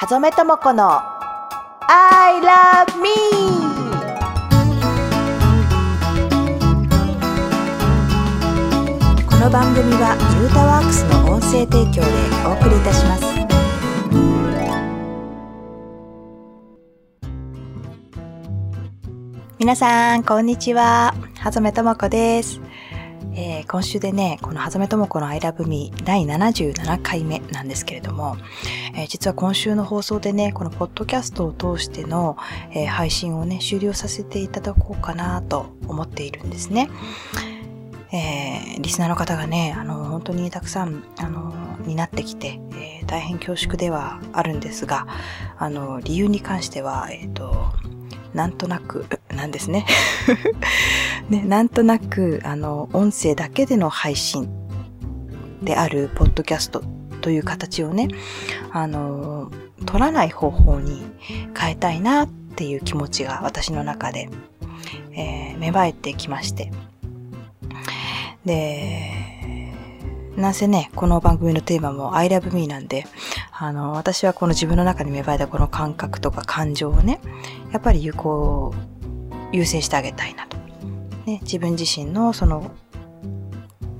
はざめともこの I love me この番組はユータワークスの音声提供でお送りいたします。皆さんこんにちは。はざめともこです。今週でね、このはざめともこの I love me 第77回目なんですけれども、えー実は今週の放送でね、このポッドキャストを通しての、えー配信をね、終了させていただこうかなと思っているんですね。えーリスナーの方がね、あの、本当にたくさん、あの、になってきて、えー大変恐縮ではあるんですが、あの、理由に関しては、えっ、と、なんとなく、なんですね。ね、なんとなく、あの、音声だけでの配信であるポッドキャストという形をね、あの、取らない方法に変えたいなっていう気持ちが私の中で、えー芽生えてきまして。で、なんせね、この番組のテーマも I love me なんで、あの、私はこの自分の中に芽生えたこの感覚とか感情をね、やっぱり有効、優先してあげたいなと。ね、自分自身のその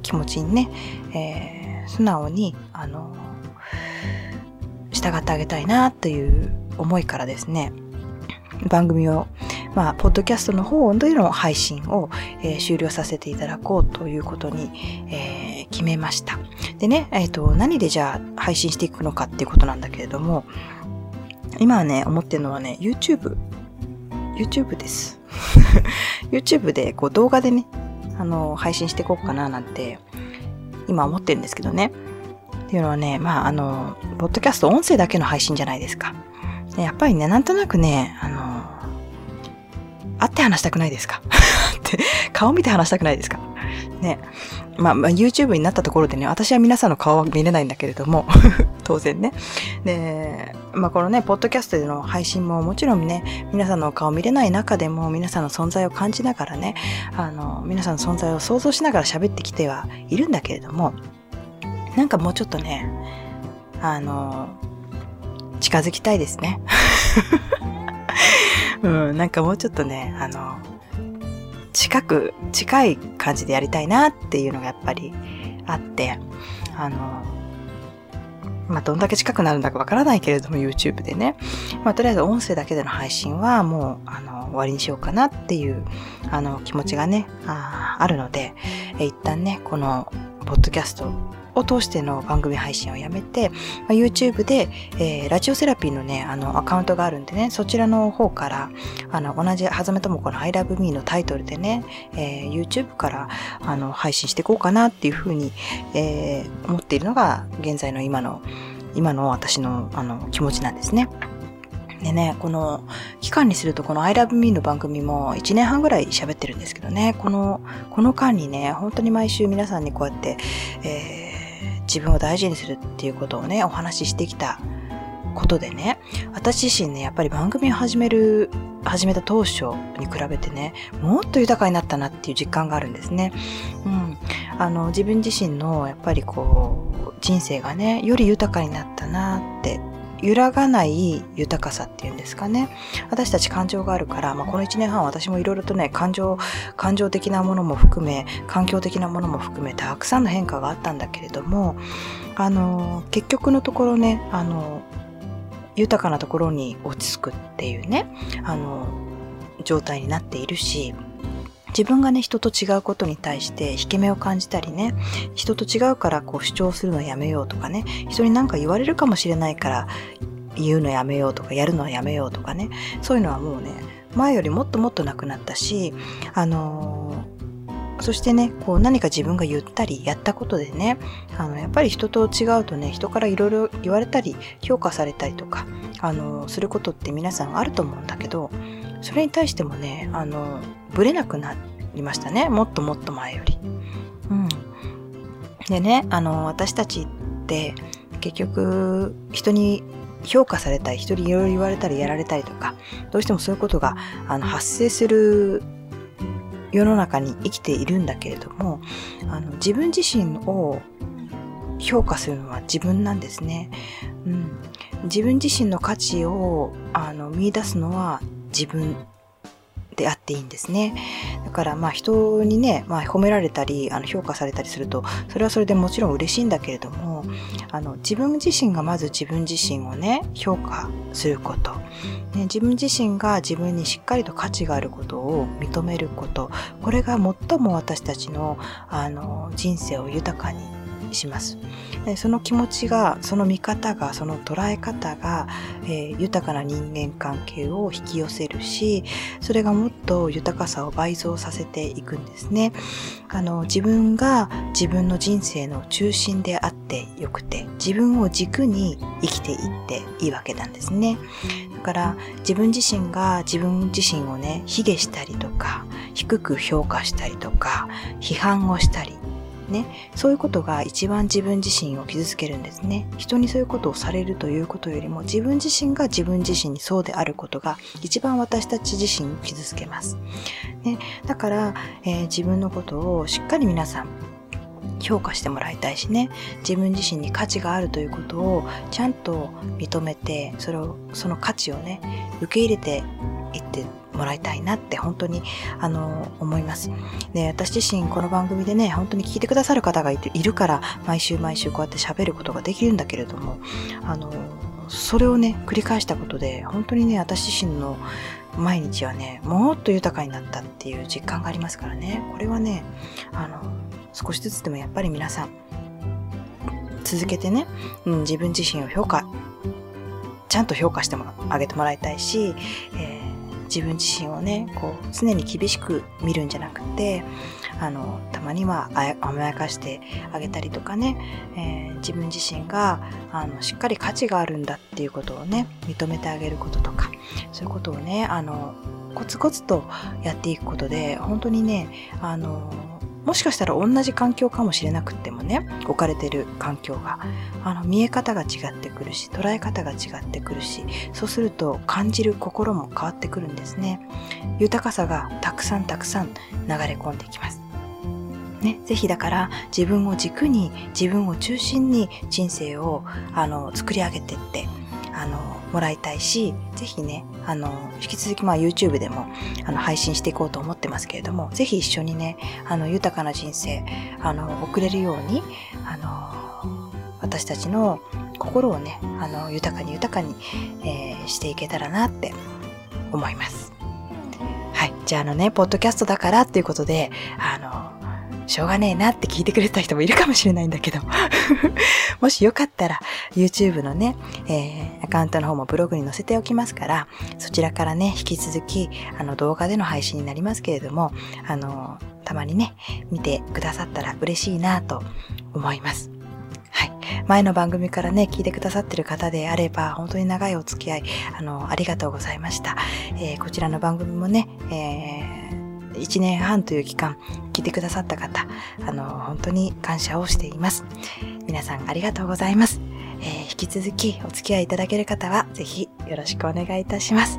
気持ちにね、えー素直に、あの、従ってあげたいなという思いからですね、番組を、まあ、ポッドキャストの方での配信を、えー終了させていただこうということに、えー決めました。でね、えっ、と、何でじゃあ配信していくのかっていうことなんだけれども、今はね、思ってるのはね、YouTube。YouTube です。YouTube でこう動画でね、あの、配信していこうかななんて、今思ってるんですけどね。っていうのはね、まあ、あの、ポッドキャスト音声だけの配信じゃないですか。でやっぱりね、なんとなくね、あの、会って話したくないですか？って顔見て話したくないですか？ね。まあ、まあ、YouTube になったところでね、私は皆さんの顔は見れないんだけれども、当然ね。で、まあ、このね、ポッドキャストでの配信ももちろんね、皆さんの顔見れない中でも皆さんの存在を感じながらね、あの、皆さんの存在を想像しながら喋ってきてはいるんだけれども、なんかもうちょっとね、あの、近づきたいですね。うん、なんかもうちょっとね、あの、近く、近い感じでやりたいなっていうのがやっぱりあって、あの、まあ、どんだけ近くなるんだかわからないけれども、YouTube でね。まあ、とりあえず音声だけでの配信はもう、あの、終わりにしようかなっていう、あの、気持ちがね、ああるので、一旦ね、この、ポッドキャストを通しての番組配信をやめて、まあ、YouTube で、えーラジオセラピーのね、あの、アカウントがあるんでね、そちらの方から、あの、同じ、はざめともこの I love me のタイトルでね、えー YouTube から、あの、配信していこうかなっていうふうに、えー思っているのが、現在の今の、今の私の、あの、気持ちなんですね。でね、この期間にするとこの I love me の番組も1年半ぐらい喋ってるんですけどね、この、この間にね、本当に毎週皆さんにこうやって、えー自分を大事にするっていうことをね、お話ししてきたことでね、私自身ね、やっぱり番組を始める、始めた当初に比べてね、もっと豊かになったなっていう実感があるんですね。うん。あの、自分自身の、やっぱりこう、人生がね、より豊かになったなって、揺らがない豊かさっていうんですかね。私たち感情があるから、まあ、この1年半私もいろいろとね、感情、感情的なものも含め、環境的なものも含め、たくさんの変化があったんだけれども、あの、結局のところね、あの、豊かなところに落ち着くっていうね、あの、状態になっているし、自分がね、人と違うことに対して引け目を感じたりね、人と違うからこう主張するのやめようとかね、人に何か言われるかもしれないから言うのやめようとか、やるのはやめようとかね、そういうのはもうね、前よりもっともっとなくなったし、あのーそしてね、こう何か自分が言ったりやったことでね、あの、やっぱり人と違うとね、人からいろいろ言われたり、評価されたりとか、あの、することって皆さんあると思うんだけど、それに対してもね、あの、ぶれなくなりましたね。もっともっと前より。うん。でね、あの、私たちって、結局、人に評価されたり、人にいろいろ言われたりやられたりとか、どうしてもそういうことが、あの、発生する世の中に生きているんだけれども、あの、自分自身を評価するのは自分なんですね。うん。自分自身の価値をあの見出すのは自分であっていいんですね。だからまあ人にね、まあ、褒められたりあの評価されたりするとそれはそれでもちろん嬉しいんだけれどもあの自分自身がまず自分自身をね評価すること、ね、自分自身が自分にしっかりと価値があることを認めることこれが最も私たちのあの人生を豊かにします。その気持ちが、その見方が、その捉え方が、えー、豊かな人間関係を引き寄せるし、それがもっと豊かさを倍増させていくんですね。あの、自分が自分の人生の中心であってよくて、自分を軸に生きていっていいわけなんですね。だから自分自身が自分自身をね、卑下したりとか、低く評価したりとか、批判をしたり、ね、そういうことが一番自分自身を傷つけるんですね。人にそういうことをされるということよりも自分自身が自分自身にそうであることが一番私たち自身を傷つけます。ね、だから、えー、自分のことをしっかり皆さん評価してもらいたいしね自分自身に価値があるということをちゃんと認めてそれをその価値をね受け入れていってもらいたいなって本当にあの思います。で、私自身この番組でね、本当に聞いてくださる方がいるから毎週毎週こうやって喋ることができるんだけれども、あの、それをね、繰り返したことで本当にね、私自身の毎日はね、もっと豊かになったっていう実感がありますからね、これはね、あの、少しずつでもやっぱり皆さん、続けてね、うん、自分自身を評価、ちゃんと評価してもあげてもらいたいし、えー自分自身をねこう常に厳しく見るんじゃなくてあのたまには甘やかしてあげたりとかね、えー、自分自身があのしっかり価値があるんだっていうことをね認めてあげることとかそういうことをねあのコツコツとやっていくことで本当にねあのもしかしたら同じ環境かもしれなくってもね置かれてる環境があの見え方が違ってくるし捉え方が違ってくるしそうすると感じる心も変わってくるんですね。豊かさがたくさんたくさん流れ込んできます。ね、ぜひだから自分を軸に自分を中心に人生をあの作り上げてってあのもらいたいし、ぜひね、あの、引き続きまあ YouTube でもあの配信していこうと思ってますけれども、ぜひ一緒にね、あの、豊かな人生、あの、送れるように、あの、私たちの心をね、あの、豊かに豊かに、えー、していけたらなって思います。はい。じゃああのね、ポッドキャストだからっていうことで、あの、しょうがねえなって聞いてくれた人もいるかもしれないんだけど もしよかったら YouTube のね、えー、アカウントの方もブログに載せておきますから、そちらからね、引き続き、あの動画での配信になりますけれども、あの、たまにね、見てくださったら嬉しいなと思います。はい。前の番組からね、聞いてくださってる方であれば、本当に長いお付き合い、あの、ありがとうございました。えー、こちらの番組もね、えー1年半という期間聞いてくださった方、あの、本当に感謝をしています。皆さんありがとうございます。えー、引き続きお付き合いいただける方は、ぜひよろしくお願いいたします。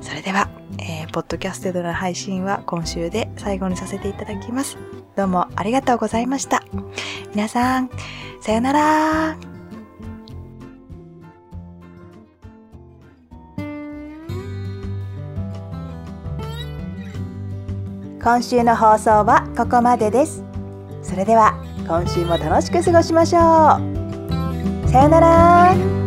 それでは、えー、ポッドキャストでの配信は今週で最後にさせていただきます。どうもありがとうございました。皆さん、さよなら今週の放送はここまでです。それでは今週も楽しく過ごしましょう。さよなら。